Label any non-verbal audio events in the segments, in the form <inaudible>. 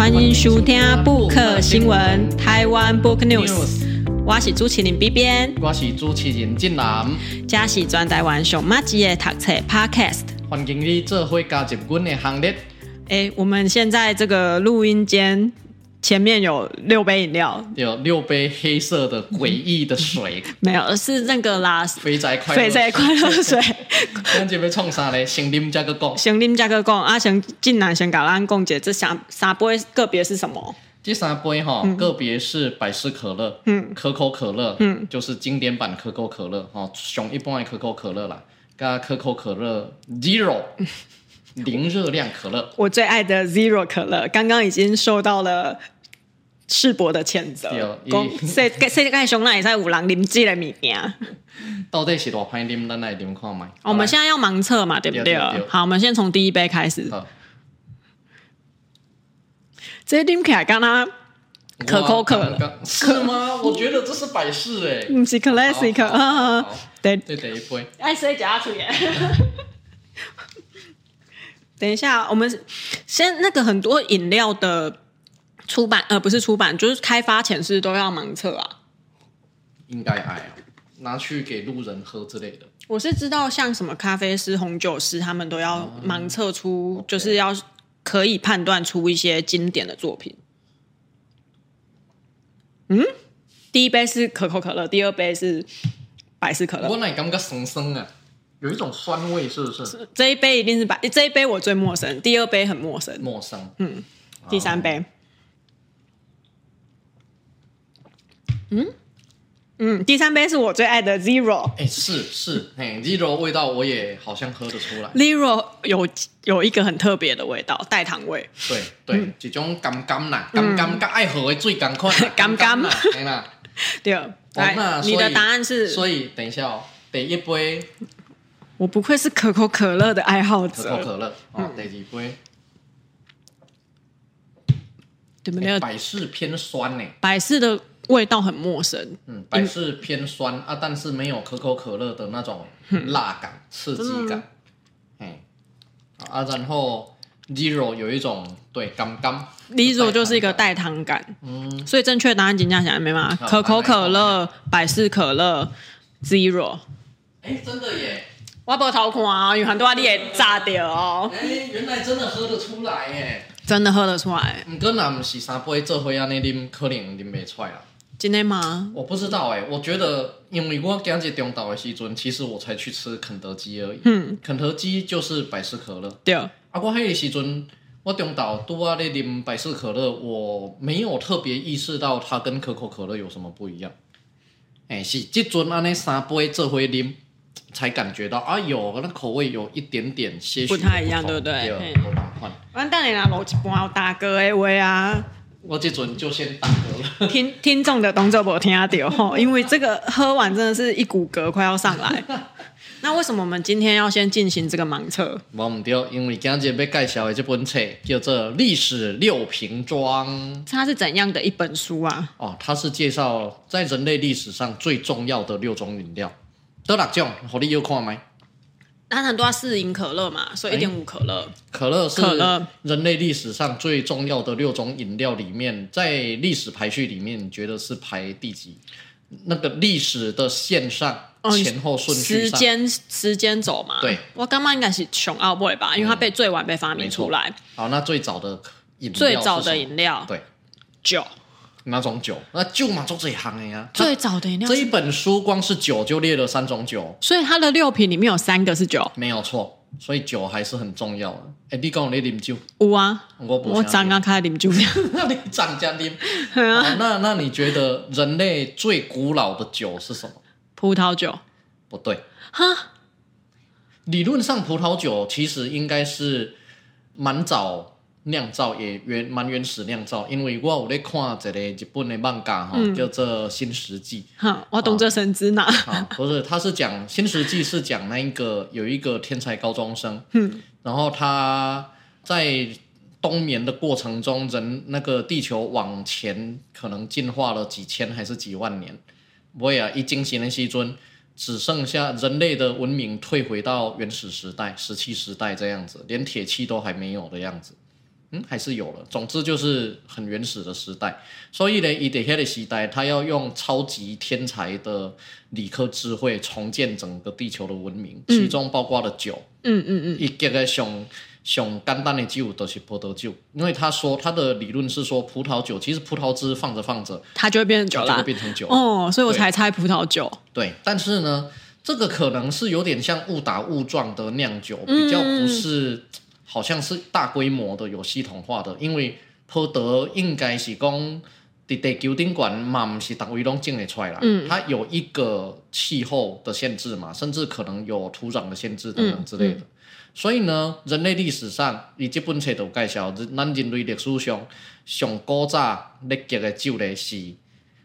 欢迎收听 Book 新闻台湾 Book News。我是主持人 B 边，我是主持人进南，这是全台湾上马吉的读册 Podcast。欢迎你做伙加入我的行列。哎，我们现在这个录音间。前面有六杯饮料，有六杯黑色的诡异的水，<laughs> 没有，是那个啦，肥宅快肥宅快乐水。咱这边创啥嘞？先啉加个讲，先啉加个讲啊！先进来先搞咱讲解，这三三杯个别是什么？这三杯哈，个别是百事可乐，嗯，可口可乐，嗯，就是经典版可口可乐，哈，上一般的可口可乐啦，加可口可乐 Zero。零热量可乐，我最爱的 Zero 可乐，刚刚已经受到了世博的谴责。讲 <laughs> 世世界上哪会使有人啉这个物件？到底是多歹啉？咱来啉看嘛。我们现在要盲测嘛，对不对？好，我们先从第一杯开始。这啉起来刚刚可口可乐是吗？<laughs> 我觉得这是百事哎，不是 Classic 啊。对对，第一杯。爱谁加出来？<laughs> 等一下，我们先那个很多饮料的出版，呃，不是出版，就是开发前是都要盲测啊。应该爱啊，拿去给路人喝之类的。我是知道，像什么咖啡师、红酒师，他们都要盲测出，嗯、就是要可以判断出一些经典的作品。嗯，第一杯是可口可乐，第二杯是百事可乐。我那感觉生生啊。有一种酸味，是不是？是这一杯一定是白，这一杯我最陌生，第二杯很陌生，陌生。嗯，第三杯，嗯嗯，第三杯是我最爱的 Zero。哎，是是，嘿，Zero 味道我也好像喝得出来。Zero 有有一个很特别的味道，代糖味。对对，这种甘甘啦，甘甘跟爱喝的最甘快，<laughs> 甘甘啦，对啦。对，来，你的答案是？所以等一下哦，第一杯。我不愧是可口可乐的爱好者。可口可乐，哦，第二杯，对不对？百事偏酸呢。百事的味道很陌生。嗯，百事偏酸啊，但是没有可口可乐的那种辣感、刺激感。嗯，啊，然后 Zero 有一种对刚刚 Zero 就是一个代糖感。嗯，所以正确答案今天想没嘛？可口可乐、百事可乐、Zero。哎，真的耶！我无偷看啊，因为很多你也炸掉哦。哎、欸，原来真的喝得出来耶！真的喝得出来。毋过那毋是三杯做伙安尼啉，可能啉袂出来啦。真的吗？我不知道哎，我觉得，因为我今日中岛的时阵，其实我才去吃肯德基而已。嗯，肯德基就是百事可乐。对。啊，我迄个时阵，我中岛拄啊咧啉百事可乐，我没有特别意识到它跟可口可乐有什么不一样。哎、欸，是即阵安尼三杯做伙啉。才感觉到啊，有那口味有一点点些许不太一样，对不对？完蛋了啦，我一般有大哥的话啊！我这阵就先打嗝了。<laughs> 听听众的动作我听到吼，<laughs> 因为这个喝完真的是一股嗝快要上来。<laughs> 那为什么我们今天要先进行这个盲测？我唔对，因为今日被介绍的这本册叫做《历史六瓶装》。它是怎样的一本书啊？哦，它是介绍在人类历史上最重要的六种饮料。得六种，好，你有看吗？那很多是饮可乐嘛，所以一点五可乐。可乐是人类历史上最重要的六种饮料里面，在历史排序里面，你觉得是排第几？那个历史的线上前后顺序上，时间时间走嘛？对，我刚刚应该是熊奥威吧，因为它被最晚被发明出来。好，那最早的饮最早的饮料，对，酒。哪种酒？那酒嘛，做这一行的呀。最早的饮料。这一本书光是酒就列了三种酒，所以它的六瓶里面有三个是酒，没有错。所以酒还是很重要的。哎，你讲你啉酒？有啊，我我刚刚开始啉酒。那 <laughs> 你涨？<laughs> 那那你觉得人类最古老的酒是什么？葡萄酒？不对。哈？理论上葡萄酒其实应该是蛮早。酿造也原蛮原始酿造，因为我有在看一个日本的漫画哈，叫做《新石纪》。哈，我懂这神之哪？不是，他是讲《新石纪》是讲那一个有一个天才高中生，嗯，然后他在冬眠的过程中，人那个地球往前可能进化了几千还是几万年，我也一惊醒的西尊，只剩下人类的文明退回到原始时代、石器时代这样子，连铁器都还没有的样子。嗯，还是有了。总之就是很原始的时代。所以呢，伊在那个时代，他要用超级天才的理科智慧重建整个地球的文明，嗯、其中包括了酒。嗯嗯嗯。一个上上简单的酒都是葡萄酒，因为他说他的理论是说，葡萄酒其实葡萄汁放着放着，它就会变成酒了，就会变成酒。哦，所以我才猜葡萄酒。对，但是呢，这个可能是有点像误打误撞的酿酒，比较不是。嗯好像是大规模的、有系统化的，因为葡萄应该是讲在地球顶管嘛，不是大威龙种得出来啦。嗯，它有一个气候的限制嘛，甚至可能有土壤的限制等等之类的。嗯嗯、所以呢，人类历史上，以这本册都介绍，咱人类历史上上古早历结的酒类是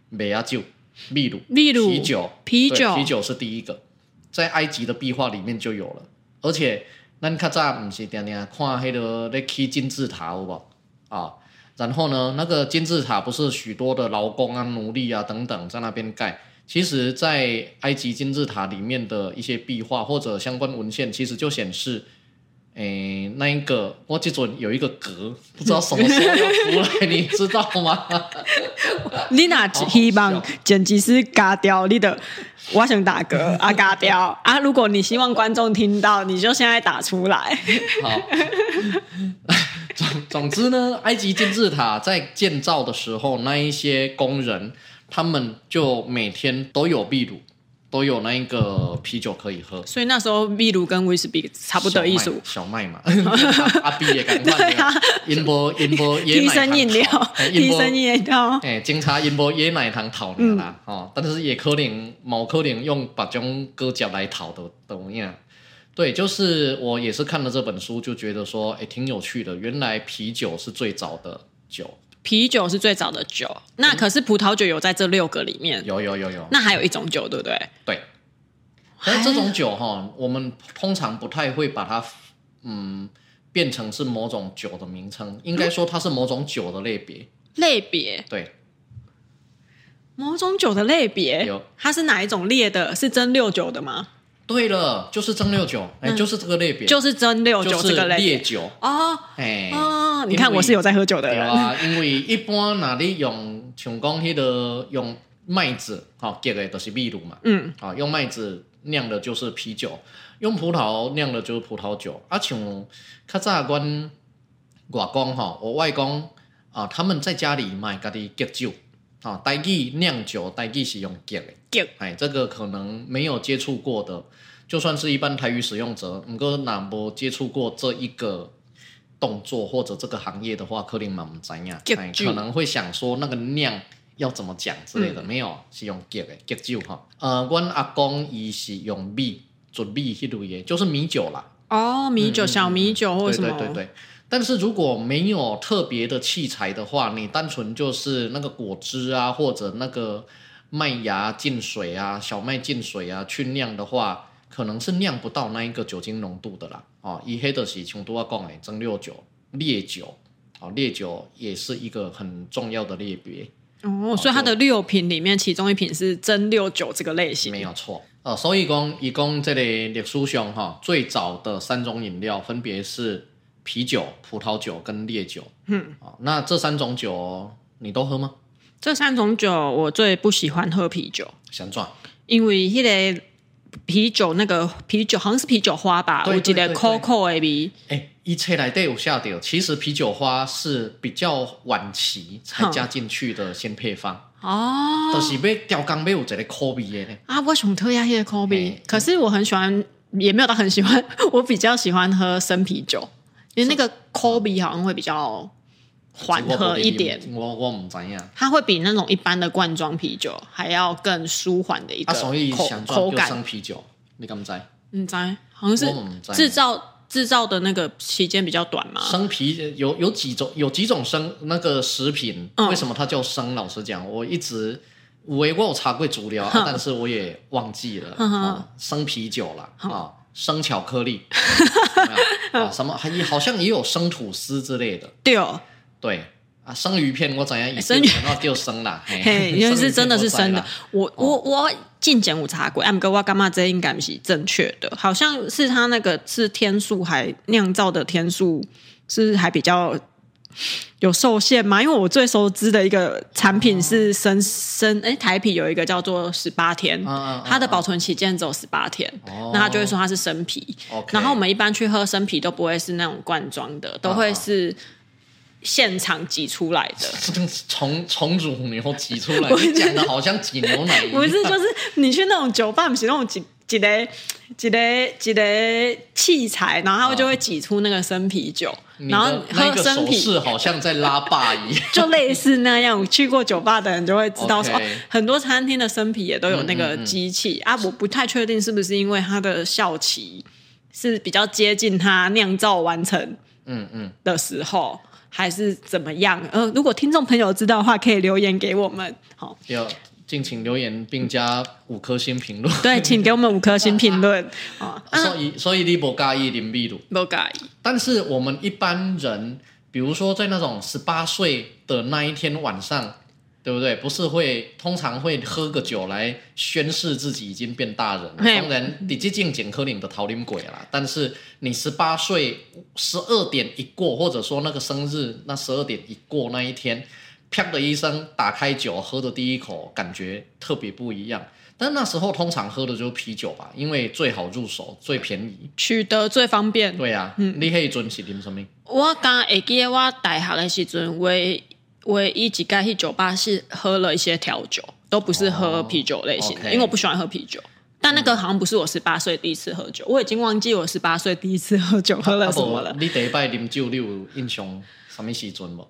麦芽酒、秘鲁、秘鲁啤酒、啤酒、啤酒是第一个，在埃及的壁画里面就有了，而且。咱较早毋是定定看迄个咧起金字塔有无啊？然后呢，那个金字塔不是许多的劳工啊、奴隶啊等等在那边盖。其实，在埃及金字塔里面的一些壁画或者相关文献，其实就显示。诶，那一个我记住有一个格，不知道什么时候要出来，你知道吗？<laughs> 你那希望剪辑师嘎掉你的，我想打嗝啊，嘎掉啊！如果你希望观众听到，你就现在打出来。好，<laughs> 总总之呢，埃及金字塔在建造的时候，那一些工人他们就每天都有秘鲁。都有那一个啤酒可以喝，所以那时候秘鲁跟威士忌差不多意思。小麦嘛，阿 B 也赶快。对啊，音波音波提升饮料，提升饮料。哎，警察音波椰奶糖讨你啦，哦，但是也可能某可能用把种割脚来讨的怎么样？对，就是我也是看了这本书，就觉得说，哎，挺有趣的。原来啤酒是最早的酒。啤酒是最早的酒，那可是葡萄酒有在这六个里面。有有有有。那还有一种酒，对不对？对。但这种酒哈，我们通常不太会把它嗯变成是某种酒的名称，应该说它是某种酒的类别。类别。对。某种酒的类别。有。它是哪一种烈的？是蒸馏酒的吗？对了，就是蒸馏酒，哎，就是这个类别，就是蒸馏酒这个类，烈酒。哦，哎哦，你看我是有在喝酒的人。啊，因为一般哪里用像讲迄个用麦子哈结的都是秘鲁嘛，嗯，啊用麦子酿的就是啤酒，用葡萄酿的就是葡萄酒，啊像较早阮外公哈，我外公啊他们在家里买家己结酒。啊，代记酿酒，代记是用结的，结，哎，这个可能没有接触过的，就算是一般台语使用者，如果哪没接触过这一个动作或者这个行业的话，可能嘛不知道，哎，可能会想说那个酿要怎么讲之类的，嗯、没有，是用结的结酒哈。呃，阮阿公伊是用米，做米迄类的，就是米酒啦。哦，米酒，嗯、小米酒或什么？对对对对。但是如果没有特别的器材的话，你单纯就是那个果汁啊，或者那个麦芽进水啊、小麦进水啊去酿的话，可能是酿不到那一个酒精浓度的啦。哦，以黑的是琼都要讲诶，蒸馏酒、烈酒，哦，烈酒也是一个很重要的类别。哦，所以它的六品里面，其中一品是蒸馏酒这个类型。没有错。呃，所以讲，一共这里历史上哈最早的三种饮料分别是。啤酒、葡萄酒跟烈酒，嗯，那这三种酒你都喝吗？这三种酒我最不喜欢喝啤酒，想转，因为迄个啤酒那个啤酒好像是啤酒花吧，我记得 Coco 的味。哎，一切来都有下掉，其实啤酒花是比较晚期才加进去的新配方。哦，都是被调缸被有这个口味的呢。啊，我想特意那个口味，可是我很喜欢，也没有到很喜欢，<laughs> 我比较喜欢喝生啤酒。因为那个口味好像会比较缓和一点，我我唔知呀，它会比那种一般的罐装啤酒还要更舒缓的一个口、啊、所以口感。生啤酒，你敢唔知？唔知，好像是制造制造的那个期间比较短嘛。生啤有有几种有几种生那个食品，嗯、为什么它叫生？老实讲，我一直我我有查过资料，啊、但是我也忘记了。嗯、啊，生啤酒了啊。生巧克力，<laughs> 啊，什么还好像也有生吐司之类的。对哦，对啊，生鱼片我怎样？生鱼片就生了，<laughs> 嘿，因为是真的是生的。我我我进前有查过，，M，哥我干嘛？这应该是正确的，好像是他那个是天数还酿造的天数是还比较有受限吗？因为我最熟知的一个产品是生生哎台啤有一个叫做十八天，它的保存期间只有十八天，那他就会说它是生啤。然后我们一般去喝生啤都不会是那种罐装的，都会是现场挤出来的，<laughs> 从从乳牛挤出来。你讲的好像挤牛奶一样，<laughs> 不是，就是你去那种酒吧，不是那种挤。几个 <laughs> 几个几个器材，然后他们就会挤出那个生啤酒，然后喝生啤，是好像在拉霸一样，<laughs> 就类似那样。去过酒吧的人就会知道说，<laughs> 说很多餐厅的生啤也都有那个机器啊。我不太确定是不是因为它的效期是比较接近它酿造完成，嗯嗯的时候，还是怎么样？呃，如果听众朋友知道的话，可以留言给我们。好，有。敬请留言并加五颗星评论。<laughs> 对，请给我们五颗星评论。啊，<laughs> 所以所以你不介意啉秘鲁？不介意。但是我们一般人，比如说在那种十八岁的那一天晚上，对不对？不是会通常会喝个酒来宣示自己已经变大人了。当然，你接近简科林的桃林鬼啦。但是你十八岁十二点一过，或者说那个生日那十二点一过那一天。啪的一声，打开酒，喝的第一口感觉特别不一样。但那时候通常喝的就是啤酒吧，因为最好入手，最便宜，取得最方便。对呀、啊，嗯，你迄阵是啉什么？我刚会记得我大学的时阵，唯唯一几间去酒吧是喝了一些调酒，都不是喝啤酒类型的，因为我不喜欢喝啤酒。但那个好像不是我十八岁第一次喝酒，我已经忘记我十八岁第一次喝酒喝了什么了。啊、你第一摆啉酒，你有印象什么时阵吗？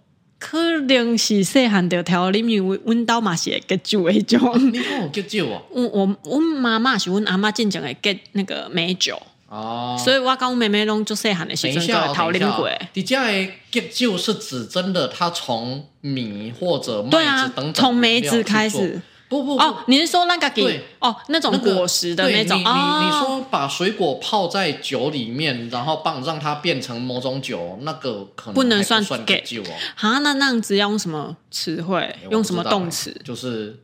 可能是细汉就调啉，因为阮兜嘛是会结酒迄种。你讲有结酒啊？我我我妈妈是阮阿妈进前会结那个美酒哦，所以我跟我妹妹拢做细汉的时阵就讨论过。你家的结酒是指真的，他从米或者麦子等等，从梅子开始。不不，哦，你是说那个给哦那种果实的那种？那个、你你，你说把水果泡在酒里面，然后帮让它变成某种酒，那个可能不能算给酒哦。啊，那那样子要用什么词汇？欸、用什么动词？就是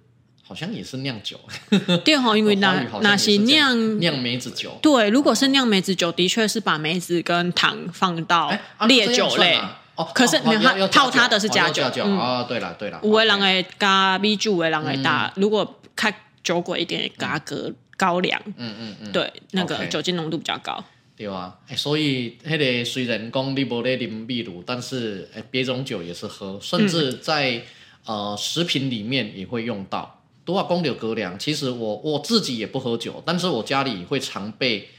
好像也是酿酒。<laughs> 对哈，因为那那些酿酿梅子酒。对，如果是酿梅子酒，的确是把梅子跟糖放到烈酒类。哦，可是你看，泡它的是加酒哦。对了对了，有的人诶加米酒，有的人会加。如果开酒鬼一点，加个高粱。嗯嗯嗯，对，那个酒精浓度比较高。对啊，所以那个虽然讲你不在啉秘鲁，但是别种酒也是喝，甚至在呃食品里面也会用到。都话讲到高粱，其实我我自己也不喝酒，但是我家里会常备。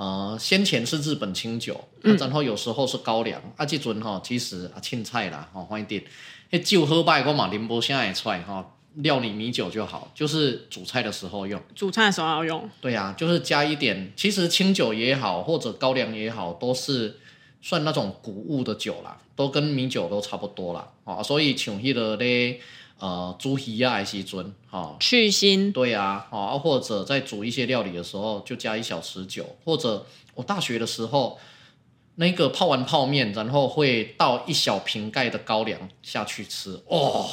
呃，先前是日本清酒，嗯、然后有时候是高粱，啊，这阵哈，其实啊，青菜啦，哦，欢迎点，那酒喝败我嘛，宁波现在也出来哈，料理米酒就好，就是煮菜的时候用。煮菜的时候要用。对呀、啊，就是加一点，其实清酒也好，或者高粱也好，都是算那种谷物的酒啦，都跟米酒都差不多啦，啊，所以像迄个咧。呃，煮鱼啊，还是尊哈，去腥。对啊，啊，或者在煮一些料理的时候，就加一小匙酒，或者我大学的时候，那个泡完泡面，然后会倒一小瓶盖的高粱下去吃，哦。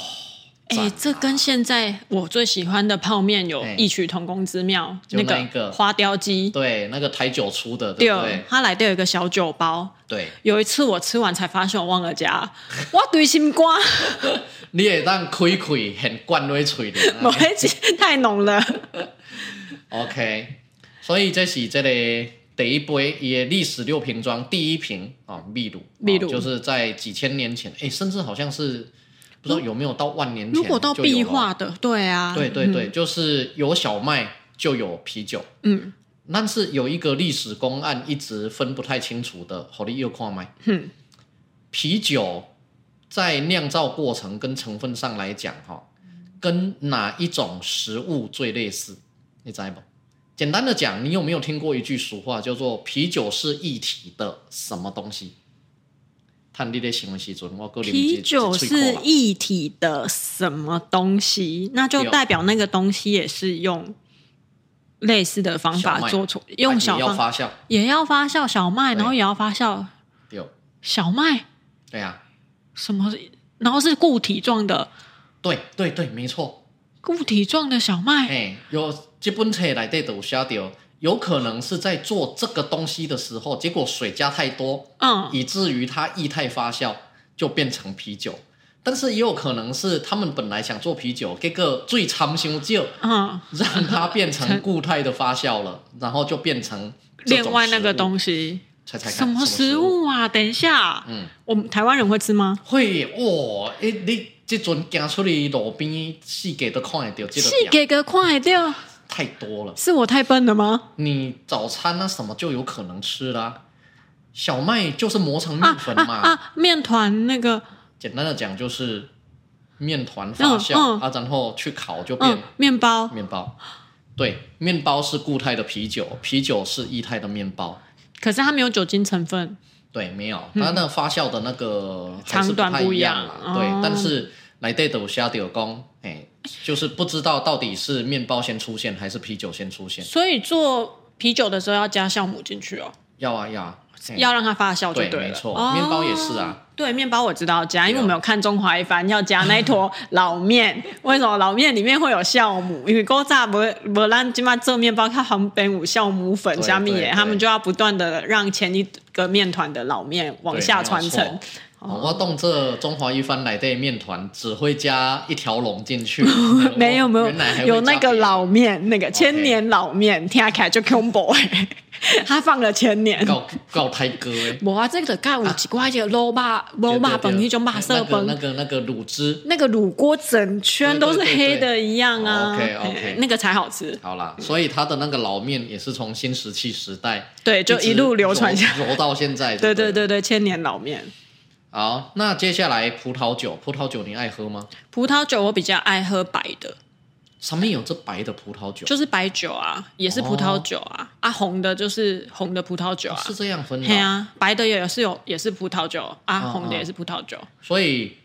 哎、欸，这跟现在我最喜欢的泡面有异曲同工之妙。欸、那个花雕鸡，对，那个台酒出的，对？它来都有一个小酒包。对，有一次我吃完才发现我忘了加，<laughs> 我对心瓜。<laughs> 你也当亏亏很灌瑞嘴的，某一集太浓了。OK，所以这是这里第一杯也历史六瓶装第一瓶啊，秘鲁，秘鲁就是在几千年前，哎，甚至好像是。不知道有没有到万年前？如果到壁画的，对啊，对对对，嗯、就是有小麦就有啤酒，嗯，但是有一个历史公案一直分不太清楚的，好，你又看麦，嗯，啤酒在酿造过程跟成分上来讲，哈，跟哪一种食物最类似？你知不？简单的讲，你有没有听过一句俗话，叫做“啤酒是一体的什么东西”？啤酒是液体的什么东西？那就代表那个东西也是用类似的方法做出，用小麦也要发酵，也要发酵小麦，然后也要发酵。小麦，对呀，什么？然后是固体状的。对对对，没错，固体状的小麦。哎，有这本册来底都写到。有可能是在做这个东西的时候，结果水加太多，嗯，以至于它液态发酵，就变成啤酒。但是也有可能是他们本来想做啤酒，这个最长修就嗯，让它变成固态的发酵了，<laughs> 然后就变成另外那个东西。猜猜看，什么食物啊？物等一下，嗯，我们台湾人会吃吗？会哦，哎，你这阵行出去路边，细给都看得到，细给都看得到，太多了。是我太笨了吗？你早餐那什么就有可能吃啦，小麦就是磨成面粉嘛，啊，啊，面团那个。简单的讲就是面团发酵、嗯嗯、啊，然后去烤就变面包。面包，对，面包是固态的啤酒，啤酒是液态的面包。可是它没有酒精成分。对，没有，它那个发酵的那个还是不太一样啦。长短不一样。对，哦、但是来对的下掉工，哎，就是不知道到底是面包先出现还是啤酒先出现。所以做啤酒的时候要加酵母进去哦。要啊要啊。要让它发酵就对了。对，没错，面包也是啊。对，面包我知道加，因为我们有看中华一番要加那一坨老面。为什么老面里面会有酵母？因为锅炸不不让今麦做面包，它旁边有酵母粉下面，他们就要不断的让前一个面团的老面往下传承。我动这中华一番来的面团只会加一条龙进去，没 <laughs> 有没有，有那个老面，那个千年老面，听起来就恐怖哎。<laughs> 他放了千年，告告太哥哎！无啊，这个盖五几块钱，卤肉卤肉饭那种马色本，那个那个卤汁，那个卤锅整圈都是黑的一样啊。OK OK，那个才好吃。好啦，所以他的那个老面也是从新石器时代对，就一路流传下揉到现在。对对对对，千年老面。好，那接下来葡萄酒，葡萄酒你爱喝吗？葡萄酒我比较爱喝白的。上面有这白的葡萄酒，就是白酒啊，也是葡萄酒啊。哦、啊，红的就是红的葡萄酒啊，是这样分的。对啊，白的也是有，也是葡萄酒啊，哦、红的也是葡萄酒。所以。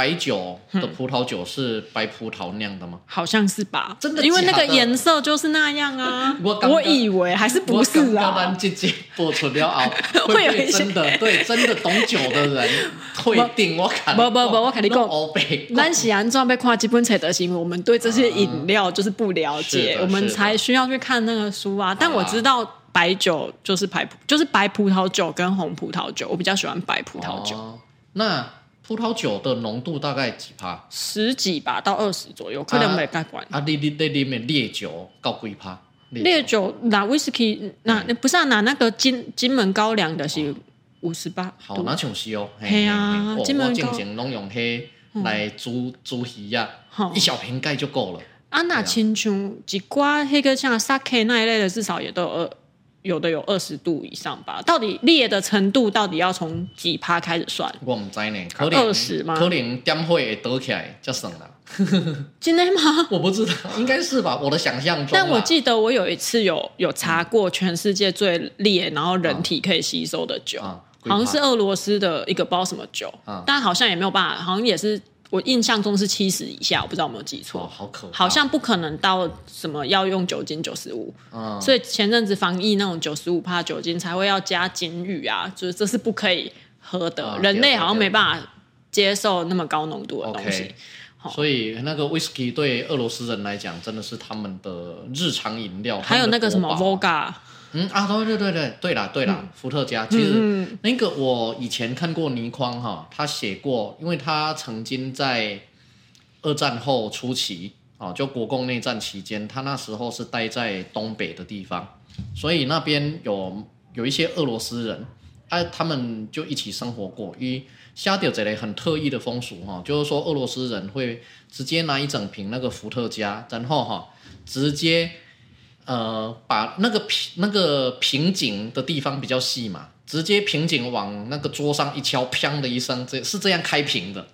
白酒的葡萄酒是白葡萄酿的吗？好像是吧，真的，因为那个颜色就是那样啊。<laughs> 我我以为还是不是啊。刚刚姐姐播出了啊，<laughs> 会有一些真的对真的懂酒的人会定我看。不不不，我跟你讲，咱喜安装被看基本册的是因为我们对这些饮料就是不了解，我们才需要去看那个书啊。但我知道白酒就是白就是白葡萄酒跟红葡萄酒，我比较喜欢白葡萄酒。那。葡萄酒的浓度大概几趴？十几吧，到二十左右，可能没盖管。啊，你你那里面烈酒高几趴？烈酒拿威士忌，那不是拿那个金金门高粱的是五十八。好，那像是哦。嘿啊，金门高粱拢用黑来煮煮鱼呀，一小瓶盖就够了。啊，那亲像一挂那个像 sake 那一类的，至少也都有二。有的有二十度以上吧，到底裂的程度到底要从几趴开始算？我唔知呢，可能二十吗？可能点会得起来就省了。真的吗？<laughs> 我不知道，应该是吧，我的想象中。但我记得我有一次有有查过全世界最烈，然后人体可以吸收的酒，啊啊、好像是俄罗斯的一个不知道什么酒，啊、但好像也没有办法，好像也是。我印象中是七十以下，我不知道有没有记错。哦，好可怕！好像不可能到什么要用酒精九十五，嗯，所以前阵子防疫那种九十五帕酒精才会要加金玉啊，就是这是不可以喝的，嗯、人类好像没办法接受那么高浓度的东西。Okay, 所以那个威士忌对俄罗斯人来讲真的是他们的日常饮料。还有那个什么 Vodka 嗯啊，对对对对对啦对啦，伏特加。其实那个我以前看过倪匡哈，他写过，因为他曾经在二战后初期啊，就国共内战期间，他那时候是待在东北的地方，所以那边有有一些俄罗斯人，啊，他们就一起生活过。因为夏迪尔这类很特异的风俗哈，就是说俄罗斯人会直接拿一整瓶那个伏特加，然后哈直接。呃，把那个瓶那个瓶颈的地方比较细嘛，直接瓶颈往那个桌上一敲，砰的一声，这是这样开瓶的，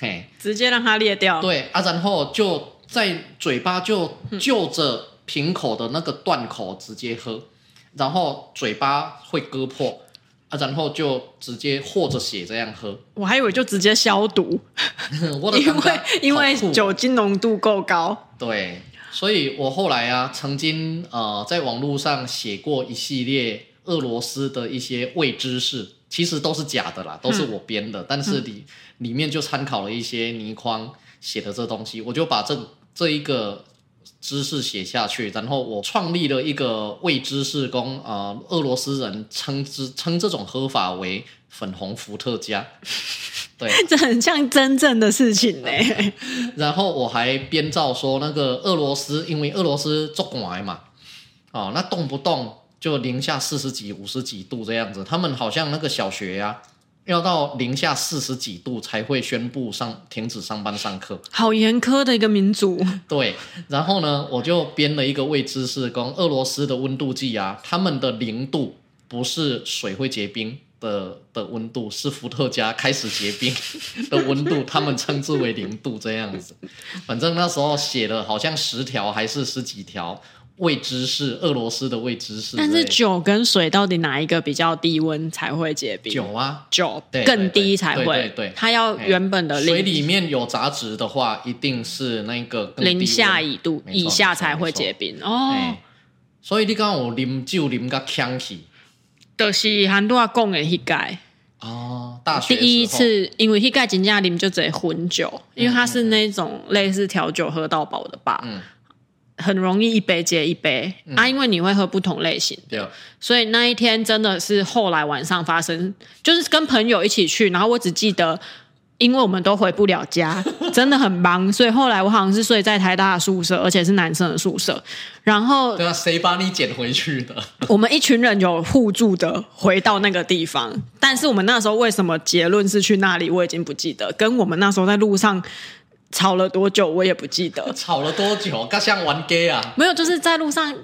嘿，直接让它裂掉。对啊，然后就在嘴巴就就着瓶口的那个断口直接喝，然后嘴巴会割破啊，然后就直接和着血这样喝。我还以为就直接消毒，<laughs> 因为因为酒精浓度够高。对。所以我后来啊，曾经呃在网络上写过一系列俄罗斯的一些未知事，其实都是假的啦，都是我编的。嗯、但是里里面就参考了一些倪匡写的这东西，我就把这这一个知识写下去，然后我创立了一个未知识工，呃，俄罗斯人称之称这种喝法为粉红伏特加，<laughs> 对，这很像真正的事情呢。<laughs> 然后我还编造说，那个俄罗斯，因为俄罗斯作怪嘛，哦，那动不动就零下四十几、五十几度这样子，他们好像那个小学呀、啊。要到零下四十几度才会宣布上停止上班上课，好严苛的一个民族。对，然后呢，我就编了一个未知是跟，俄罗斯的温度计啊，他们的零度不是水会结冰的的温度，是伏特加开始结冰 <laughs> 的温度，他们称之为零度这样子。反正那时候写了好像十条还是十几条。未知是俄罗斯的未知是，但是酒跟水到底哪一个比较低温才会结冰？酒啊，酒更低才会。对对对，它要原本的水里面有杂质的话，一定是那个零下一度以下才会结冰哦。所以你刚刚有啉酒啉个呛气，就是很多讲的那个哦。大学第一次，因为那个真正啉就只混酒，因为它是那种类似调酒喝到饱的吧。嗯。很容易一杯接一杯、嗯、啊，因为你会喝不同类型的，所以那一天真的是后来晚上发生，就是跟朋友一起去，然后我只记得，因为我们都回不了家，<laughs> 真的很忙，所以后来我好像是睡在台大的宿舍，而且是男生的宿舍。然后，对啊，谁把你捡回去的？<laughs> 我们一群人有互助的回到那个地方，但是我们那时候为什么结论是去那里，我已经不记得。跟我们那时候在路上。吵了多久我也不记得。<laughs> 吵了多久？刚像玩 gay 啊？没有，就是在路上，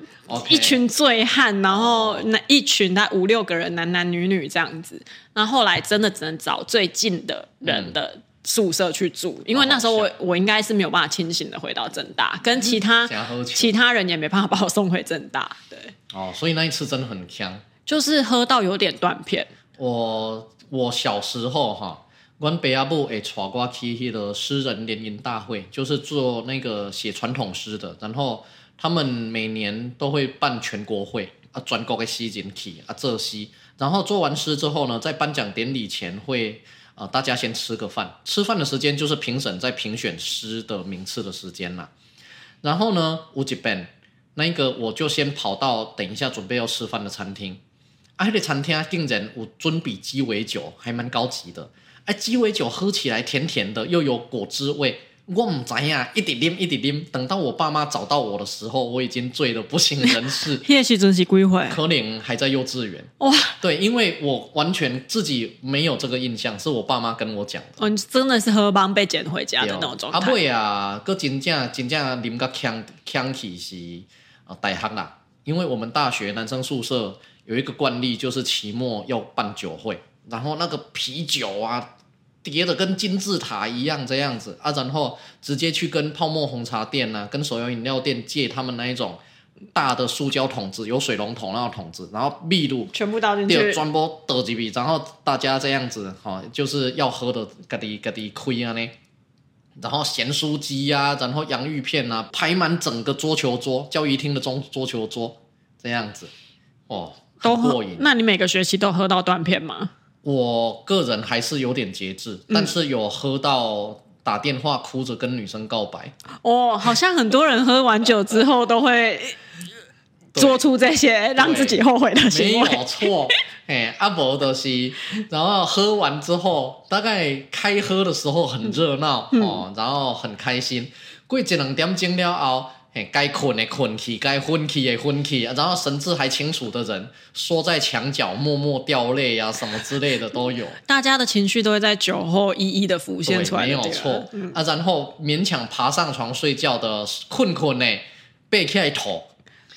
一群醉汉，然后那一群他五六个人，男男女女这样子。然后后来真的只能找最近的人的宿舍去住，嗯、因为那时候我我应该是没有办法清醒的回到正大，跟其他其他人也没办法把我送回正大。对，哦，所以那一次真的很呛，就是喝到有点断片。我我小时候哈。我爸阿母会带我去那个诗人联谊大会，就是做那个写传统诗的。然后他们每年都会办全国会啊，全国的诗人去啊做诗。然后做完诗之后呢，在颁奖典礼前会啊、呃，大家先吃个饭。吃饭的时间就是评审在评选诗的名次的时间啦。然后呢，有一遍那个我就先跑到等一下准备要吃饭的餐厅。啊，那个餐厅竟然有尊比鸡尾酒，还蛮高级的。哎，鸡尾酒喝起来甜甜的，又有果汁味。我唔知呀，一点点，一点点。等到我爸妈找到我的时候，我已经醉得不省人事。<laughs> 那时真是几岁？可能还在幼稚园。哇，对，因为我完全自己没有这个印象，是我爸妈跟我讲的。哦，你真的是喝帮被捡回家的那种状态。啊，对啊，个真正真正啉个呛呛起是啊大学啦，因为我们大学男生宿舍有一个惯例，就是期末要办酒会。然后那个啤酒啊，叠的跟金字塔一样这样子啊，然后直接去跟泡沫红茶店啊，跟手摇饮料店借他们那一种大的塑胶桶子，有水龙头那种桶子，然后秘鲁全部倒进去，专播倒几笔，然后大家这样子哈、哦，就是要喝的嘎滴嘎滴亏啊呢，然后咸酥鸡呀，然后洋芋片啊，排满整个桌球桌，教育厅的中桌球桌这样子哦，都过瘾。那你每个学期都喝到断片吗？我个人还是有点节制，但是有喝到打电话哭着跟女生告白。哦，好像很多人喝完酒之后都会做出这些让自己后悔的行为。没有错，哎，阿伯的西，然后喝完之后，大概开喝的时候很热闹、嗯、哦，然后很开心。过一两点钟了后。嘿，该困的困去，该昏去的昏去，然后神志还清楚的人，缩在墙角默默掉泪呀、啊，什么之类的都有。<laughs> 大家的情绪都会在酒后一一的浮现出来，没有错、嗯、啊。然后勉强爬上床睡觉的困困呢，背起来头。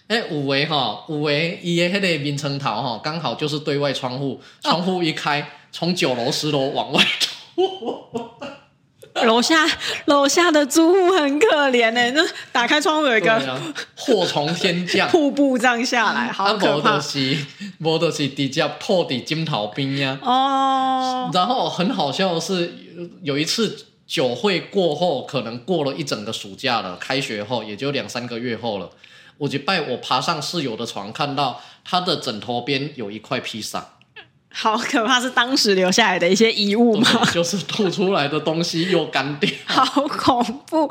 哎，有为哈，有为伊的那个眠床头哈，刚好就是对外窗户，窗户一开，哦、从九楼十楼往外头。楼下楼下的租户很可怜呢，就打开窗户有一个祸从天降，瀑布这样下来，好可怕。是，摩托是直接破底金桃冰呀。哦。然后很好笑的是，有一次酒会过后，可能过了一整个暑假了，开学后也就两三个月后了。我就拜我爬上室友的床，看到他的枕头边有一块披萨。好可怕，是当时留下来的一些遗物吗？就是吐出来的东西又干掉，<laughs> 好恐怖！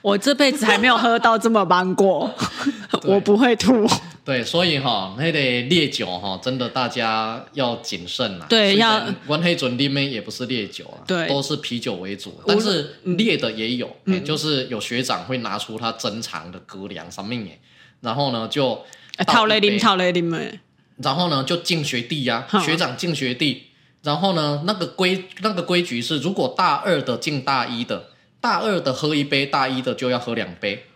我这辈子还没有喝到这么芒过，<laughs> 我不会吐。对，所以哈，那得烈酒哈，真的大家要谨慎呐。对，要。温黑准里面也不是烈酒啊，对，都是啤酒为主，但是烈的也有，嗯、就是有学长会拿出他珍藏的格量什么耶，然后呢就套雷林，套雷林然后呢，就敬学弟呀、啊，学长敬学弟。然后呢，那个规那个规矩是，如果大二的敬大一的，大二的喝一杯，大一的就要喝两杯。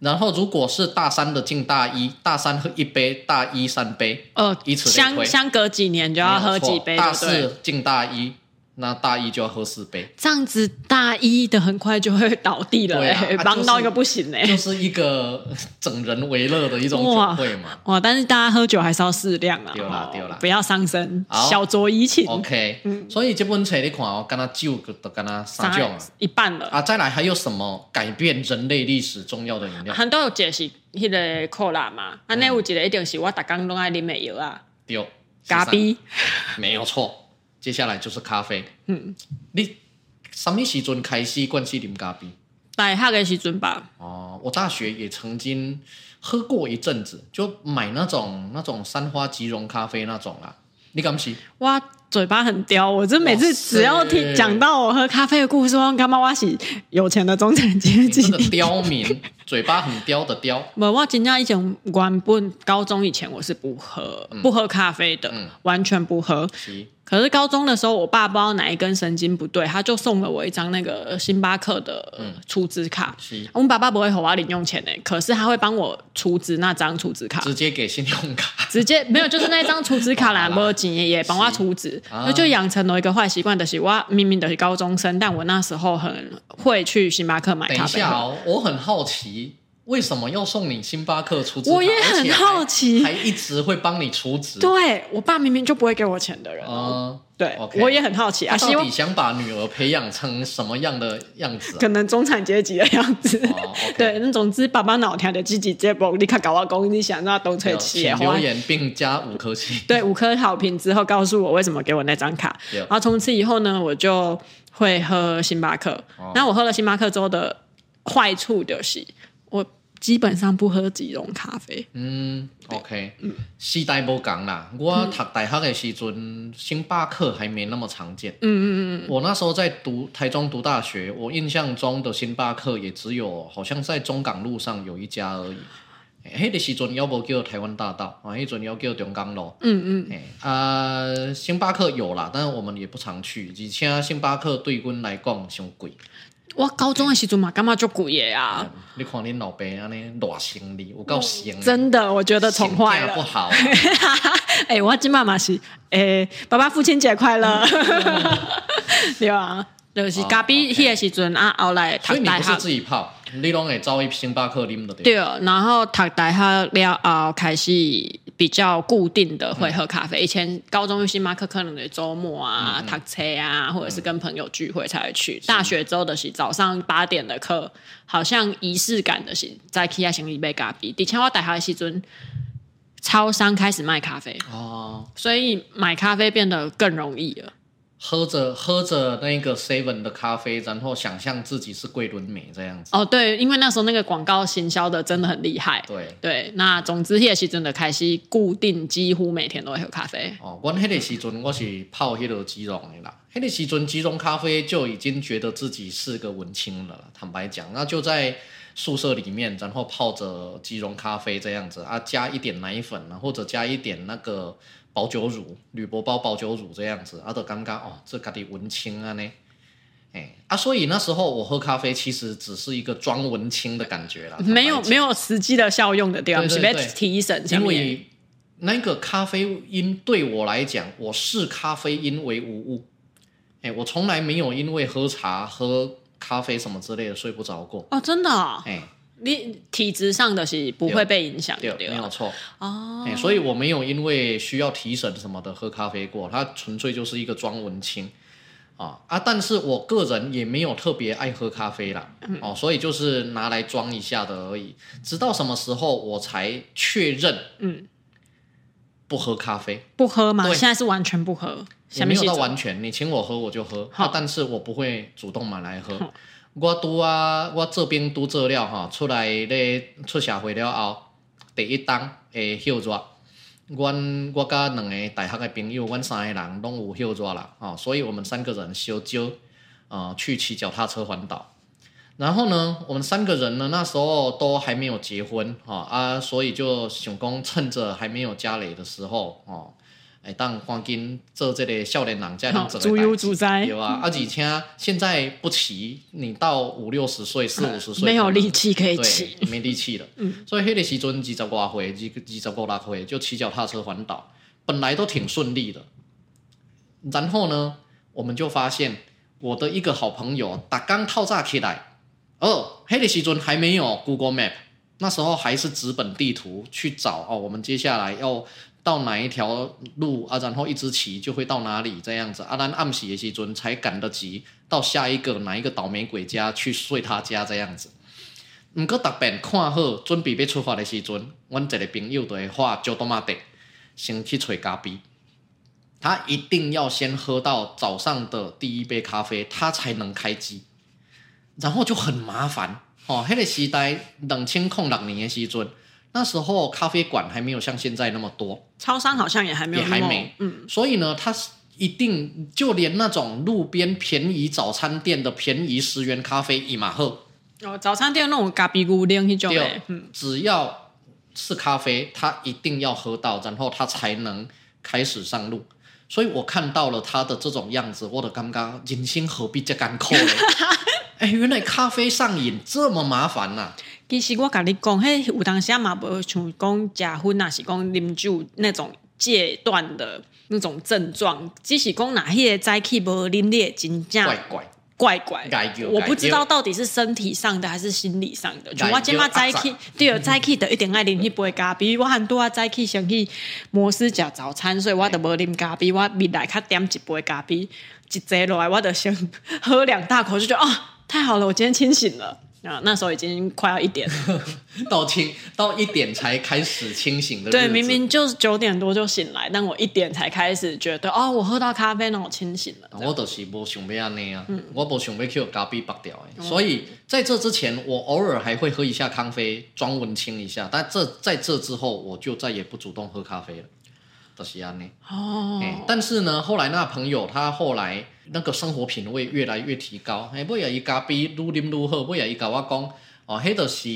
然后如果是大三的敬大一，大三喝一杯，大一三杯。呃，以此类推。相相隔几年就要喝几杯。大四敬大一。那大一就要喝四杯，这样子大一的很快就会倒地了，哎，忙到一个不行嘞，就是一个整人为乐的一种酒会嘛。哇，但是大家喝酒还是要适量啊，对啦对啦，不要伤身，小酌怡情。OK，嗯，所以这本书你看哦，跟他酒都跟他三种啊，一半了。啊。再来还有什么改变人类历史重要的饮料？很多有解释那个可乐嘛，啊，那有一个一定是我大刚都爱啉的药啊，对，咖啡，没有错。接下来就是咖啡。嗯，你什么时阵开始关系啉咖啡？大学的时阵吧。哦，我大学也曾经喝过一阵子，就买那种那种三花即溶咖啡那种啊。你敢不是？哇，嘴巴很刁，我这每次只要听讲到我喝咖啡的故事，我干嘛我是有钱的中产阶级？真的刁民，嘴巴很刁的刁。不，我真正以前原本高中以前我是不喝、嗯、不喝咖啡的，嗯、完全不喝。可是高中的时候，我爸不知道哪一根神经不对，他就送了我一张那个星巴克的储值卡。嗯、我们爸爸不会给我零用钱呢，可是他会帮我储值那张储值卡，直接给信用卡，直接没有，就是那张储值卡啦，没有钱也帮我储值，那就养成了一个坏习惯的是，我明明的是高中生，但我那时候很会去星巴克买咖啡。等一下哦，我很好奇。为什么要送你星巴克储值卡？我也很好奇，还，还一直会帮你储值。对，我爸明明就不会给我钱的人。嗯，对，okay. 我也很好奇啊。到底想把女儿培养成什么样的样子，啊？可能中产阶级的样子。哦 okay，<laughs> 对，那总之爸爸脑条的积极接驳立刻搞到公，你想让他东吹西请留言并加五颗星。<laughs> 对，五颗好评之后告诉我为什么给我那张卡。然后从此以后呢，我就会喝星巴克。那、哦、我喝了星巴克之后的坏处就是我。基本上不喝即溶咖啡。嗯，OK，时代不同啦。我读大学的时阵、嗯，星巴克还没那么常见。嗯嗯嗯。我那时候在读台中读大学，我印象中的星巴克也只有好像在中港路上有一家而已。迄个时阵要不叫台湾大道，啊，迄阵要叫中港路。嗯嗯。啊、呃，星巴克有啦，但是我们也不常去，而且星巴克对阮来讲太贵。我高中的时阵嘛，干嘛就贵耶啊？你看恁老爸安尼偌行李，我够行。真的，我觉得宠坏了。不好。哎、欸，我今妈妈是，哎、欸，爸爸父亲节快乐。<laughs> 对啊，就是咖啡迄个时阵啊，后来所以你不是自己泡，你拢会找一星巴克啉的。对，然后读大学了后开始。比较固定的会喝咖啡，以前高中去星巴克可能得周末啊、搭车啊，或者是跟朋友聚会才会去。大学之后的是早上八点的课，好像仪式感的是在 Kia 行李杯咖啡。以前我大学的时阵，超商开始卖咖啡哦，所以买咖啡变得更容易了。喝着喝着那个 seven 的咖啡，然后想象自己是桂纶镁这样子。哦，对，因为那时候那个广告行销的真的很厉害。对对，那总之那个时阵的开始固定，几乎每天都会喝咖啡。哦，我那个时阵我是泡那个即溶的啦，那个时阵即溶咖啡就已经觉得自己是个文青了。坦白讲，那就在宿舍里面，然后泡着即溶咖啡这样子啊，加一点奶粉啊，或者加一点那个。保酒乳、铝箔包保酒乳这样子，啊，都刚刚哦，这家的文青啊呢，哎啊，所以那时候我喝咖啡其实只是一个装文青的感觉啦，没有没有实际的效用的地方，对对对，提神。因为那个咖啡因对我来讲，我视咖啡因为无物，哎，我从来没有因为喝茶、喝咖啡什么之类的睡不着过。哦，真的，哦，哎。你体质上的是不会被影响的，没有错。哦、欸。所以我没有因为需要提神什么的喝咖啡过，它纯粹就是一个装文青。啊啊！但是我个人也没有特别爱喝咖啡啦，哦、嗯，所以就是拿来装一下的而已。直到什么时候我才确认，嗯，不喝咖啡，不喝吗？对。现在是完全不喝，也没有到完全，你请我喝我就喝，啊、但是我不会主动买来喝。我拄啊，我这边拄做了哈，出来咧出社会了后，第一档会休热。阮我甲两个大学的朋友，阮三个人拢有休热啦，啊，所以我们三个人烧酒，啊，去骑脚踏车环岛。然后呢，我们三个人呢，那时候都还没有结婚，吼啊，所以就想讲趁着还没有家累的时候，哦。哎，当黄金做这个少年郎，这样子自由自在有啊，而且现在不骑，你到五六十岁、四五十岁，没有力气可以骑，没力气了。嗯，所以那个时阵二十多岁、二二十五六岁就骑脚踏车环岛，本来都挺顺利的。然后呢，我们就发现我的一个好朋友打刚套炸起来，哦，那个时阵还没有 Google Map，那时候还是纸本地图去找哦，我们接下来要。到哪一条路啊？然后一直骑就会到哪里这样子。啊，咱暗时的时阵才赶得及到下一个哪一个倒霉鬼家去睡他家这样子。唔过特别看好准备要出发的时阵，阮一个朋友就会画酒多玛德，先去找咖啡。他一定要先喝到早上的第一杯咖啡，他才能开机。然后就很麻烦哦。迄个时代两千零六年的时阵。那时候咖啡馆还没有像现在那么多，超商好像也还没有，也还没，嗯，所以呢，他一定就连那种路边便宜早餐店的便宜十元咖啡一马喝哦，早餐店那种咖啡古灵那种，嗯，只要是咖啡，他一定要喝到，然后他才能开始上路。所以我看到了他的这种样子，我的尴尬人心何必这干苦呢？<laughs> 哎，原来咖啡上瘾这么麻烦呐、啊！其实我跟你讲，嘿，有当时嘛无像讲食薰，那是讲啉酒那种戒断的那种症状，只是讲哪些早起无啉的真正怪怪怪怪，我不知道到底是身体上的还是心理上的。像我今嘛早起，对，早起就一定爱啉一杯咖啡。我很多啊早起先去摩斯食早餐，所以我都无啉咖啡。我未来较点一杯咖啡，一坐落来我就先 <laughs> 喝两大口，就觉得啊。太好了，我今天清醒了啊！那时候已经快要一点了，<laughs> 到清到一点才开始清醒的。对，明明就是九点多就醒来，但我一点才开始觉得哦，我喝到咖啡，那我清醒了。我就是无想要安尼啊，嗯、我无想要去咖啡拔掉哎。所以在这之前，我偶尔还会喝一下咖啡，装文清一下。但这在这之后，我就再也不主动喝咖啡了。就是安尼哦，但是呢，后来那朋友他后来那个生活品味越来越提高，哎，不也伊咖啡愈啉愈好，不也伊甲我讲哦，迄个是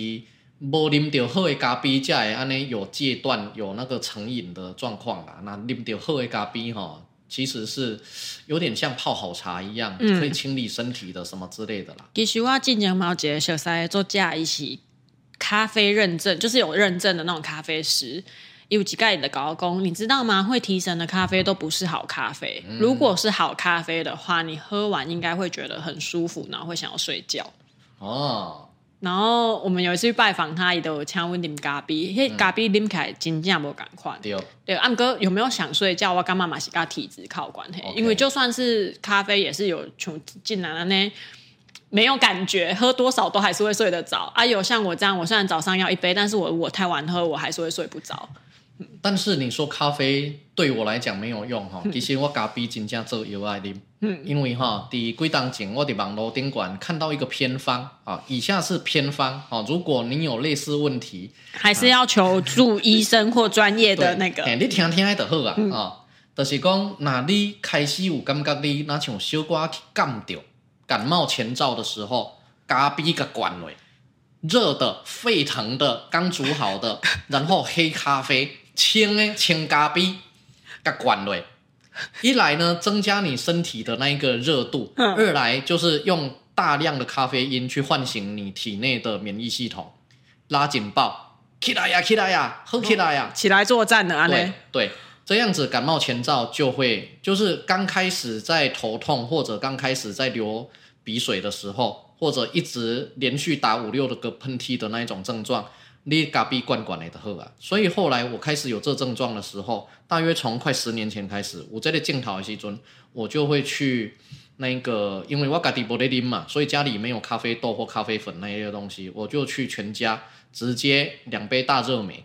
无啉到好的咖啡才会安尼有戒断有那个成瘾的状况啦。那啉到好的咖啡哈，其实是有点像泡好茶一样，嗯、可以清理身体的什么之类的啦。其实我之前嘛有一个熟悉做假一起咖啡认证，就是有认证的那种咖啡师。有几盖的高工，你知道吗？会提神的咖啡都不是好咖啡。嗯、如果是好咖啡的话，你喝完应该会觉得很舒服，然后会想要睡觉。哦。然后我们有一次去拜访他，也都有请我啉咖啡，因为咖啡啉起来真正无同款。对。对，安哥有没有想睡觉？我干妈妈是跟体质靠关系因为就算是咖啡，也是有从进来了呢，没有感觉，喝多少都还是会睡得着。啊，有像我这样，我虽然早上要一杯，但是我我太晚喝，我还是会睡不着。但是你说咖啡对我来讲没有用哈，<laughs> 其实我咖啡真正做有爱啉，嗯，因为哈，第一几当前我伫网络顶管看到一个偏方啊，以下是偏方啊，如果你有类似问题，还是要求助医生或专业的 <laughs> 那个，你听听就好啊，嗯、啊，就是讲，那你开始有感觉你那像小可感到感冒前兆的时候，咖啡个关落，热的沸腾的刚煮好的，<laughs> 然后黑咖啡。清诶，清咖啡，甲灌落。一来呢，增加你身体的那一个热度；嗯、二来就是用大量的咖啡因去唤醒你体内的免疫系统，拉警报，起来呀，起来呀，喝起来呀，起来作战的啊！对对，这样子感冒前兆就会，就是刚开始在头痛或者刚开始在流鼻水的时候，或者一直连续打五六个喷嚏的那一种症状。你咖啡罐罐的喝啊，所以后来我开始有这症状的时候，大约从快十年前开始，我在那镜头的时阵，我就会去那个，因为我家己不得拎嘛，所以家里没有咖啡豆或咖啡粉那些东西，我就去全家直接两杯大热美，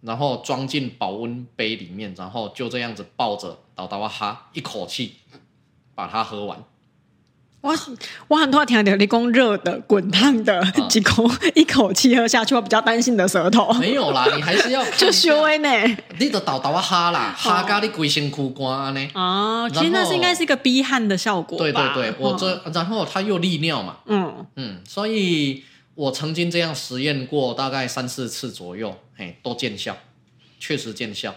然后装进保温杯里面，然后就这样子抱着倒倒哈，一口气把它喝完。我我很多听到你讲热的、滚烫的，几口、嗯、一口气喝下去，我比较担心你的舌头。没有啦，你还是要 <laughs> 就修呢。你的倒倒哈啦，哈咖你规身躯干呢。哦，其实那是应该是一个逼汗的效果吧。对对对，我这、嗯、然后它又利尿嘛。嗯嗯，所以我曾经这样实验过，大概三四次左右，嘿，都见效，确实见效。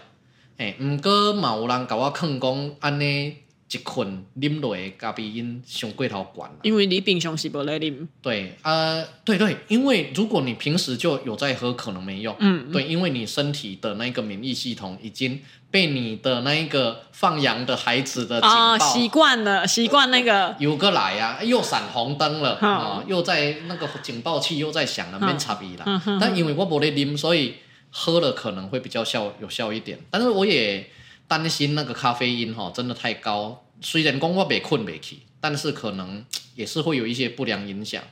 哎，唔过嘛有人跟我劝讲安呢。一困啉落的咖啡因上过头悬，因为你平常是不来啉。对，呃，对对，因为如果你平时就有在喝，可能没用。嗯，对，因为你身体的那个免疫系统已经被你的那一个放羊的孩子的啊习惯了，习惯那个有个来呀、啊，又闪红灯了啊、又在那个警报器又在响了，没差别了。但因为我不来啉，所以喝了可能会比较效有效一点。但是我也。担心那个咖啡因哈真的太高，虽然讲我别困别起，但是可能 <tsk> 也是会有一些不良影响，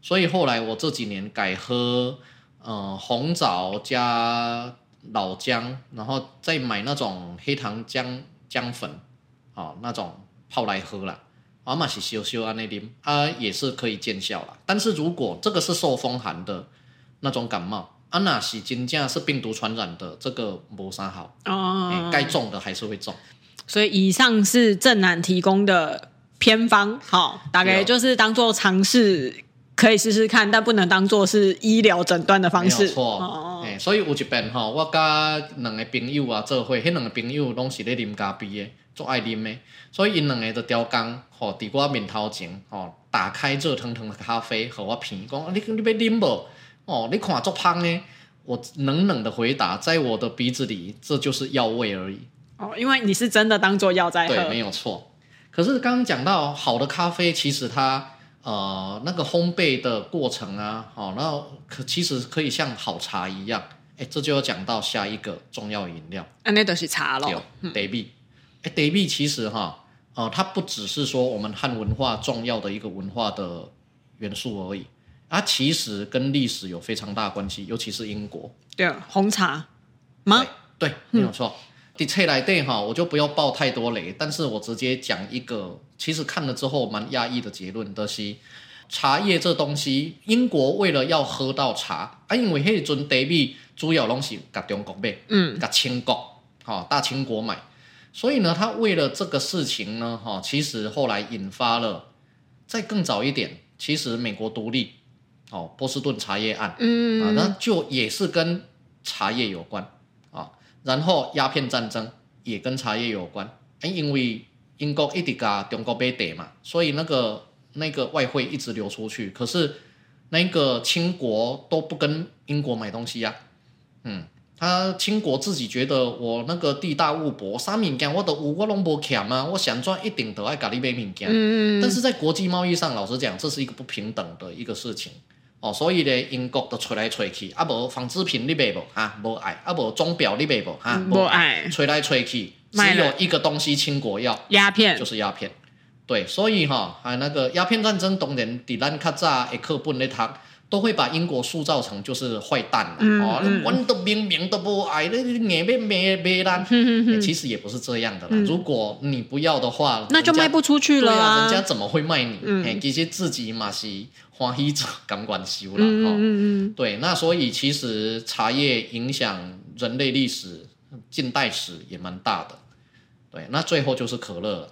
所以后来我这几年改喝呃红枣加老姜，然后再买那种黑糖姜姜粉，啊那种泡来喝了，阿玛是修修安内啉，啊也是可以见效了。但是如果这个是受风寒的那种感冒。啊，那是真正是病毒传染的，这个没啥好。哦。该中的还是会中，所以以上是正南提供的偏方，好，大概就是当做尝试，可以试试看，但不能当做是医疗诊断的方式。没错，哦、所以有一遍哈，我甲两个朋友啊做伙，迄两个朋友拢是咧啉咖啡的，做爱啉的，所以因两个就调工，吼，伫我面头前，吼，打开热腾腾的咖啡，和我品，讲你你要啉无？哦，你看做胖呢？我冷冷的回答，在我的鼻子里，这就是药味而已。哦，因为你是真的当做药在喝。对，没有错。可是刚刚讲到好的咖啡，其实它呃那个烘焙的过程啊，好、哦，那可其实可以像好茶一样。哎，这就要讲到下一个重要饮料。啊那都是茶咯。茶米。哎，茶米其实哈，呃，它不只是说我们汉文化重要的一个文化的元素而已。它其实跟历史有非常大关系，尤其是英国。对，红茶吗？对，对，没有错。的确来对哈，我就不要爆太多雷，但是我直接讲一个，其实看了之后蛮压抑的结论，就是茶叶这东西，英国为了要喝到茶，啊，因为那阵茶米主要拢是甲中国买，嗯，甲清国，哈，大清国买，所以呢，他为了这个事情呢，哈，其实后来引发了，再更早一点，其实美国独立。哦，波士顿茶叶案，嗯啊，那就也是跟茶叶有关啊。然后鸦片战争也跟茶叶有关，因为英国一直跟中国买茶嘛，所以那个那个外汇一直流出去。可是那个清国都不跟英国买东西呀、啊，嗯，他清国自己觉得我那个地大物博，啥物件我都有，我拢无欠啊，我想赚一定都爱甲你买物件。嗯，但是在国际贸易上，老实讲，这是一个不平等的一个事情。哦，所以咧，英国都吹来吹去，啊无纺织品你卖无？哈，无爱，啊无钟表你卖无？哈，无爱，吹来吹去，只有一个东西，清国要鸦片，就是鸦片。对，所以哈，啊那个鸦片战争，当然伫咱较早的课本咧读，都会把英国塑造成就是坏蛋、嗯、哦，我都明明都不爱，你硬要买买单，其实也不是这样的啦。嗯、如果你不要的话，那就卖不出去了啊，人家怎么会卖你？嗯，其实自己嘛是。欢喜者感官修了哈，嗯嗯对，那所以其实茶叶影响人类历史近代史也蛮大的，对，那最后就是可乐了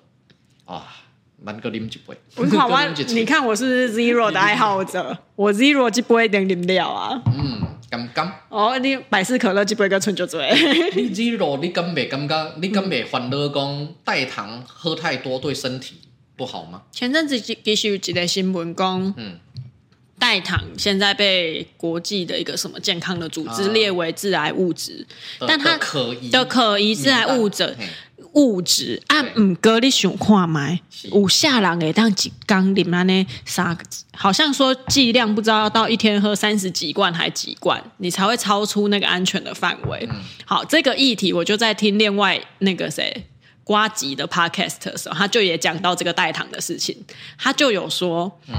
啊，蛮个啉一杯。我看我，<laughs> 你看我是 Zero 的爱好者，我 Zero 就不会点饮料啊。嗯，敢敢。哦，你百事可乐就不会个纯就醉。<laughs> 你 Zero 你敢没感觉？你敢没烦恼讲代糖喝太多对身体不好吗？前阵子其实有一个新闻讲，嗯。代糖现在被国际的一个什么健康的组织列为致癌物质，啊、但它可疑的可疑致癌物质物质啊，嗯，隔离熊化埋五下郎给当几缸里面呢？啥？好像说剂量不知道要到一天喝三十几罐还几罐，你才会超出那个安全的范围。嗯、好，这个议题我就在听另外那个谁瓜吉的 podcast 的时候，他就也讲到这个代糖的事情，他就有说，嗯。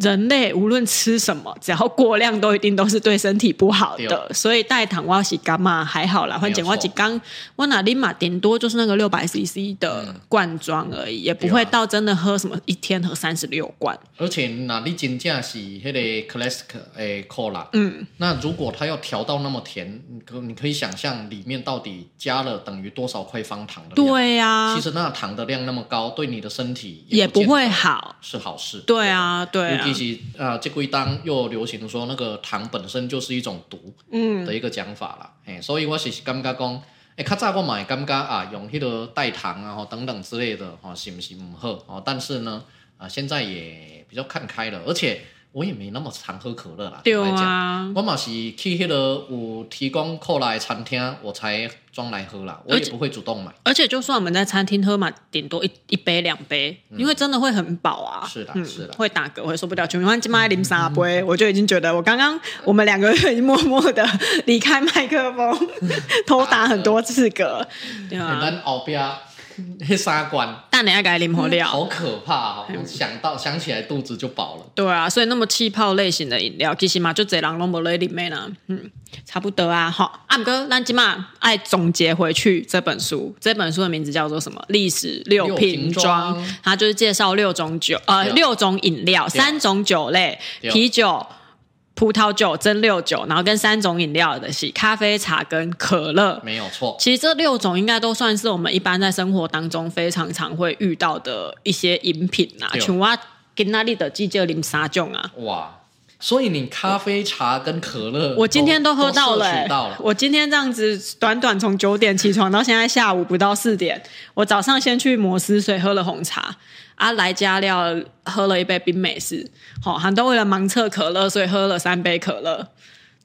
人类无论吃什么，只要过量，都一定都是对身体不好的。所以代糖我是干嘛还好啦，反正我几缸我哪里嘛，顶多就是那个六百 CC 的罐装而已，嗯、也不会到真的喝什么一天喝三十六罐。而且那里真正是那个 classic 诶 cola，嗯，那如果它要调到那么甜，你可你可以想象里面到底加了等于多少块方糖的量？对呀、啊，其实那糖的量那么高，对你的身体也不，也不会好，是好事。对啊，对啊。其实啊，这归当又流行说那个糖本身就是一种毒，嗯，的一个讲法啦。哎、嗯，所以我是感觉讲，哎，较早我买感觉啊，用迄个代糖啊，等等之类的，哈，是不是唔好？哦，但是呢，啊，现在也比较看开了，而且。我也没那么常喝可乐啦，对啊，我嘛是去迄个有提供可乐的餐厅，我才装来喝啦，我也不会主动买。而且就算我们在餐厅喝嘛，顶多一一杯两杯，嗯、因为真的会很饱啊。是的，嗯、是的，会打嗝，会受不了。全晚今晚啉三杯，我就已经觉得我刚刚我们两个人已经默默的离开麦克风，<laughs> 偷打很多次嗝，对啊。<laughs> 那三罐，但你要改啉喝料，好可怕哦！想到想起来肚子就饱了。对啊，所以那么气泡类型的饮料，其实嘛就这人拢无在里面啦。嗯，差不多啊。好，阿姆哥，那今嘛爱总结回去这本书，这本书的名字叫做什么？历史六瓶装，它就是介绍六种酒，呃，六种饮料，三种酒类，啤酒。葡萄酒、蒸馏酒，然后跟三种饮料的是咖啡、茶跟可乐，没有错。其实这六种应该都算是我们一般在生活当中非常常会遇到的一些饮品啊。请我今仔日就只叫啉三种啊。哇，所以你咖啡、茶跟可乐，我今天都喝到了，欸。到了我今天这样子短短从九点起床到现在下午不到四点，我早上先去摩斯水喝了红茶。啊，来加料喝了一杯冰美式，好，很多为了盲测可乐，所以喝了三杯可乐。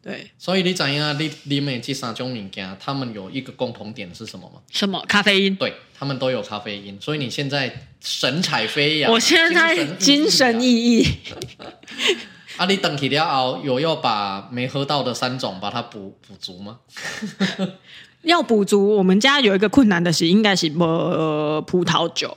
对，所以你怎样？你你每这三种物件，他们有一个共同点是什么吗？什么？咖啡因。对，他们都有咖啡因，所以你现在神采飞扬，我现在精神奕奕。啊，你等起了后，有要把没喝到的三种把它补补足吗？<laughs> 要补足，我们家有一个困难的是，应该是呃葡萄酒。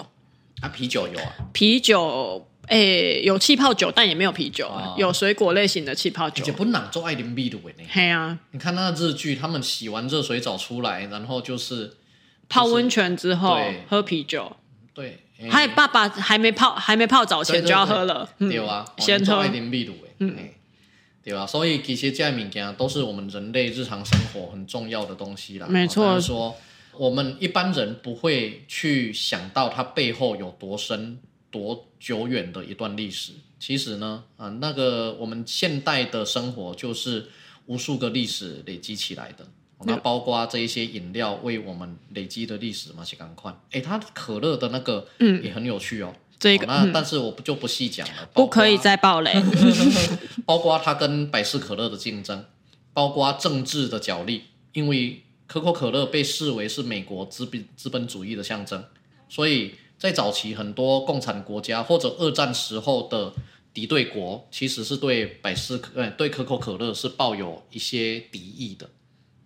啊，啤酒有啊，啤酒，诶、欸，有气泡酒，但也没有啤酒，哦、有水果类型的气泡酒。而且不难做爱啉啤的呢。嘿啊，你看那个日剧，他们洗完热水澡出来，然后就是泡温泉之后喝啤酒。对，还有爸爸还没泡，还没泡澡前就要喝了。对，对，对，嗯、啊，先喝爱啉啤的。嗯，对吧？所以其实这些物件都是我们人类日常生活很重要的东西啦。没错。说。我们一般人不会去想到它背后有多深、多久远的一段历史。其实呢，啊，那个我们现代的生活就是无数个历史累积起来的。那包括这一些饮料为我们累积的历史嘛，是赶快。哎，它可乐的那个，嗯，也很有趣哦。这个，那但是我就不细讲了，不可以再爆雷。<laughs> 包括它跟百事可乐的竞争，包括政治的角力，因为。可口可乐被视为是美国资本资本主义的象征，所以在早期很多共产国家或者二战时候的敌对国，其实是对百事可对可口可乐是抱有一些敌意的。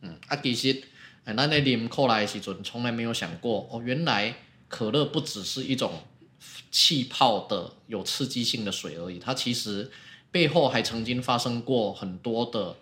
嗯，啊，其实哎，那那啉可乐的时阵从来没有想过哦，原来可乐不只是一种气泡的有刺激性的水而已，它其实背后还曾经发生过很多的。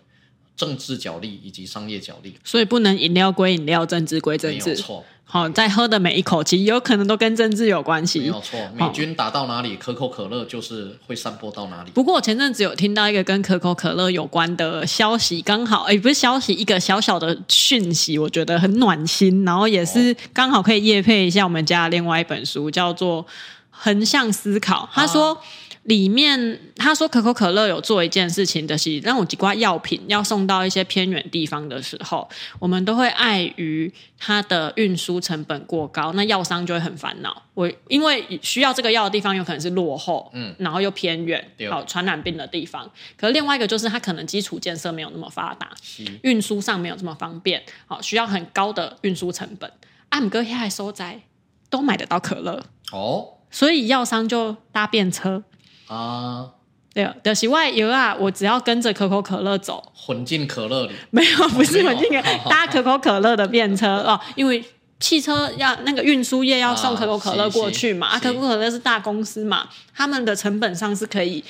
政治角力以及商业角力，所以不能饮料归饮料，政治归政治。没有错，好，在喝的每一口气，有可能都跟政治有关系。没有错，美军打到哪里，可口可乐就是会散播到哪里。不过我前阵子有听到一个跟可口可乐有关的消息，刚好，哎，不是消息，一个小小的讯息，我觉得很暖心，然后也是刚好可以夜配一下我们家另外一本书，叫做《横向思考》。他说。啊里面他说可口可乐有做一件事情的是，让我几罐药品要送到一些偏远地方的时候，我们都会碍于它的运输成本过高，那药商就会很烦恼。我因为需要这个药的地方有可能是落后，嗯，然后又偏远，好传染病的地方。可是另外一个就是它可能基础建设没有那么发达，运输上没有这么方便，好需要很高的运输成本。阿姆哥现在收在都买得到可乐哦，所以药商就搭便车。啊，对啊，的是外游啊，我只要跟着可口可乐走，混进可乐里，没有，不是混进可，搭可口可乐的便车。<laughs> 哦，因为汽车要那个运输业要送可口可乐过去嘛，啊，可口可乐是大公司嘛，他们的成本上是可以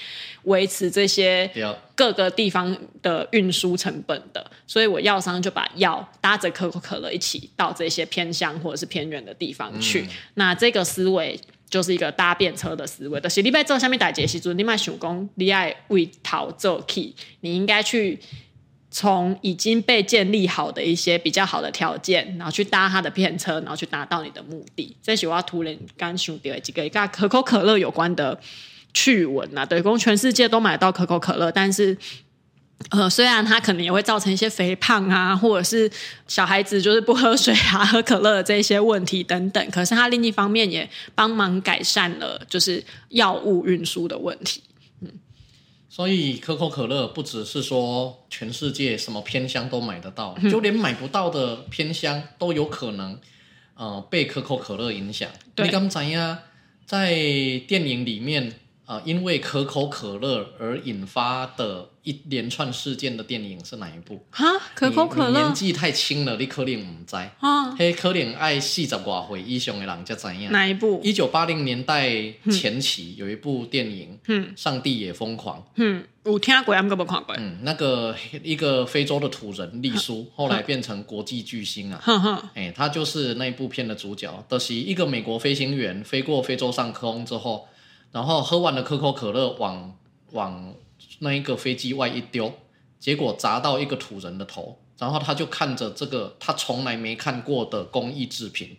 维持这些各个地方的运输成本的，所以我药商就把药搭着可口可乐一起到这些偏乡或者是偏远的地方去。嗯、那这个思维就是一个搭便车的思维。就是你在做下面打结时，你卖手工，你爱为逃做 key，你应该去。从已经被建立好的一些比较好的条件，然后去搭他的便车，然后去达到你的目的。这是我要突然刚想到几个跟可口可乐有关的趣闻啊，对，公全世界都买到可口可乐，但是呃，虽然它可能也会造成一些肥胖啊，或者是小孩子就是不喝水啊、<laughs> 喝可乐的这些问题等等，可是它另一方面也帮忙改善了就是药物运输的问题。嗯所以可口可乐不只是说全世界什么偏乡都买得到，嗯、就连买不到的偏乡都有可能，呃，被可口可乐影响。对你刚才呀，在电影里面。啊、呃，因为可口可乐而引发的一连串事件的电影是哪一部？哈，可口可乐年纪太轻了，你可能唔知。啊，嘿，可能爱四十多岁以上的人才知影。哪一部？一九八零年代前期有一部电影，嗯，上帝也疯狂。嗯，有听过，还没看过。嗯，那个一个非洲的土人丽苏，后来变成国际巨星啊。哈哈，哎，他就是那一部片的主角，的、就是一个美国飞行员飞过非洲上空之后。然后喝完了可口可乐，往往那一个飞机外一丢，结果砸到一个土人的头，然后他就看着这个他从来没看过的工艺制品，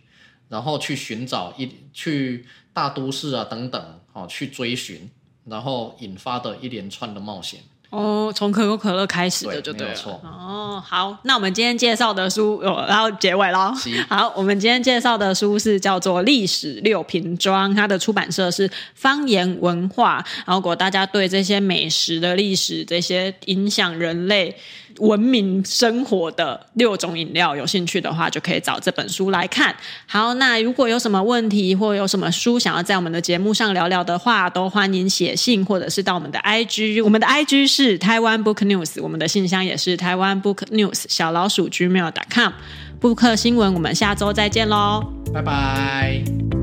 然后去寻找一去大都市啊等等，哦，去追寻，然后引发的一连串的冒险。哦，从可口可乐开始的就对了。对，哦，好，那我们今天介绍的书，然后结尾喽。<laughs> 好，我们今天介绍的书是叫做《历史六瓶装》，它的出版社是方言文化。然后，如果大家对这些美食的历史，这些影响人类文明生活的六种饮料有兴趣的话，就可以找这本书来看。好，那如果有什么问题或有什么书想要在我们的节目上聊聊的话，都欢迎写信或者是到我们的 IG，我们的 IG 是。台湾 Book News，我们的信箱也是台湾 Book News 小老鼠 gmail.com。布克新闻，我们下周再见喽，拜拜。